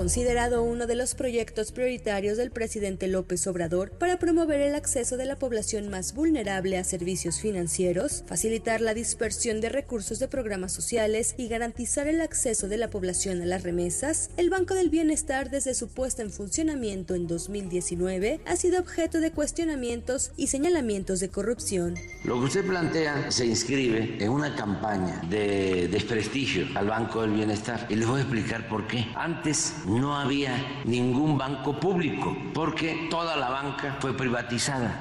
considerado uno de los proyectos prioritarios del presidente López Obrador para promover el acceso de la población más vulnerable a servicios financieros, facilitar la dispersión de recursos de programas sociales y garantizar el acceso de la población a las remesas, el Banco del Bienestar desde su puesta en funcionamiento en 2019 ha sido objeto de cuestionamientos y señalamientos de corrupción. Lo que usted plantea se inscribe en una campaña de desprestigio al Banco del Bienestar y les voy a explicar por qué. Antes no había ningún banco público porque toda la banca fue privatizada.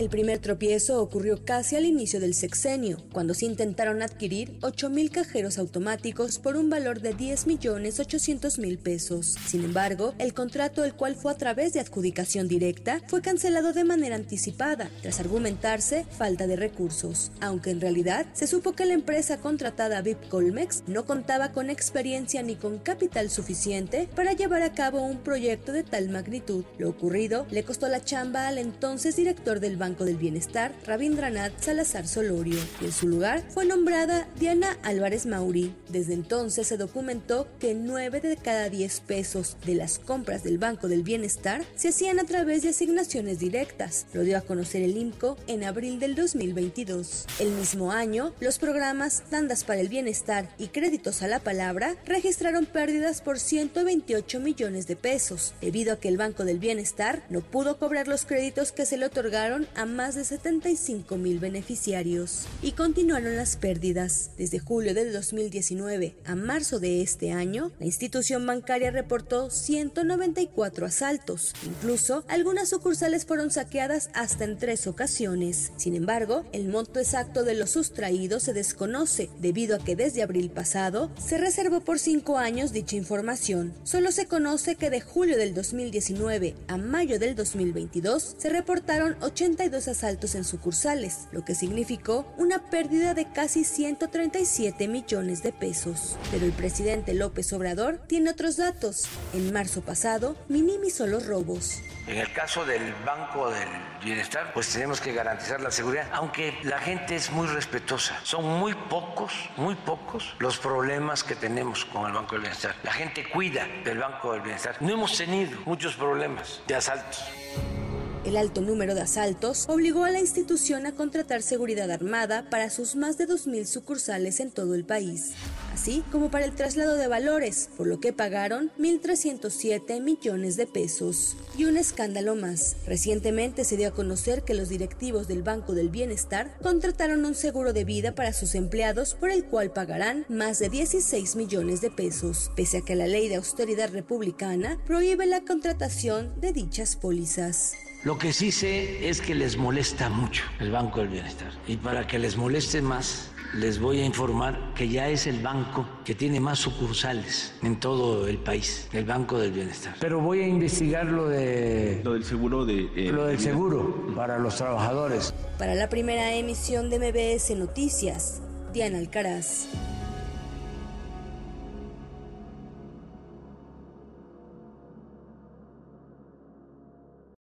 El primer tropiezo ocurrió casi al inicio del sexenio, cuando se intentaron adquirir 8.000 cajeros automáticos por un valor de 10 millones 800 mil pesos. Sin embargo, el contrato, el cual fue a través de adjudicación directa, fue cancelado de manera anticipada, tras argumentarse falta de recursos, aunque en realidad se supo que la empresa contratada VIP Colmex no contaba con experiencia ni con capital suficiente para llevar a cabo un proyecto de tal magnitud. Lo ocurrido le costó la chamba al entonces director del banco del Bienestar, Rabindranath Salazar Solorio, y en su lugar fue nombrada Diana Álvarez Mauri. Desde entonces se documentó que 9 de cada 10 pesos de las compras del Banco del Bienestar se hacían a través de asignaciones directas, lo dio a conocer el IMCO en abril del 2022. El mismo año, los programas Tandas para el Bienestar y Créditos a la Palabra registraron pérdidas por 128 millones de pesos, debido a que el Banco del Bienestar no pudo cobrar los créditos que se le otorgaron más de 75 mil beneficiarios y continuaron las pérdidas. Desde julio del 2019 a marzo de este año, la institución bancaria reportó 194 asaltos. Incluso, algunas sucursales fueron saqueadas hasta en tres ocasiones. Sin embargo, el monto exacto de los sustraídos se desconoce, debido a que desde abril pasado se reservó por cinco años dicha información. Solo se conoce que de julio del 2019 a mayo del 2022 se reportaron 82 asaltos en sucursales, lo que significó una pérdida de casi 137 millones de pesos. Pero el presidente López Obrador tiene otros datos. En marzo pasado minimizó los robos. En el caso del Banco del Bienestar, pues tenemos que garantizar la seguridad, aunque la gente es muy respetuosa. Son muy pocos, muy pocos los problemas que tenemos con el Banco del Bienestar. La gente cuida del Banco del Bienestar. No hemos tenido muchos problemas de asaltos. El alto número de asaltos obligó a la institución a contratar seguridad armada para sus más de 2.000 sucursales en todo el país, así como para el traslado de valores, por lo que pagaron 1.307 millones de pesos. Y un escándalo más. Recientemente se dio a conocer que los directivos del Banco del Bienestar contrataron un seguro de vida para sus empleados por el cual pagarán más de 16 millones de pesos, pese a que la ley de austeridad republicana prohíbe la contratación de dichas pólizas. Lo que sí sé es que les molesta mucho el Banco del Bienestar. Y para que les moleste más, les voy a informar que ya es el banco que tiene más sucursales en todo el país, el Banco del Bienestar. Pero voy a investigar lo de lo del seguro de eh, lo del seguro para los trabajadores. Para la primera emisión de MBS Noticias, Diana Alcaraz.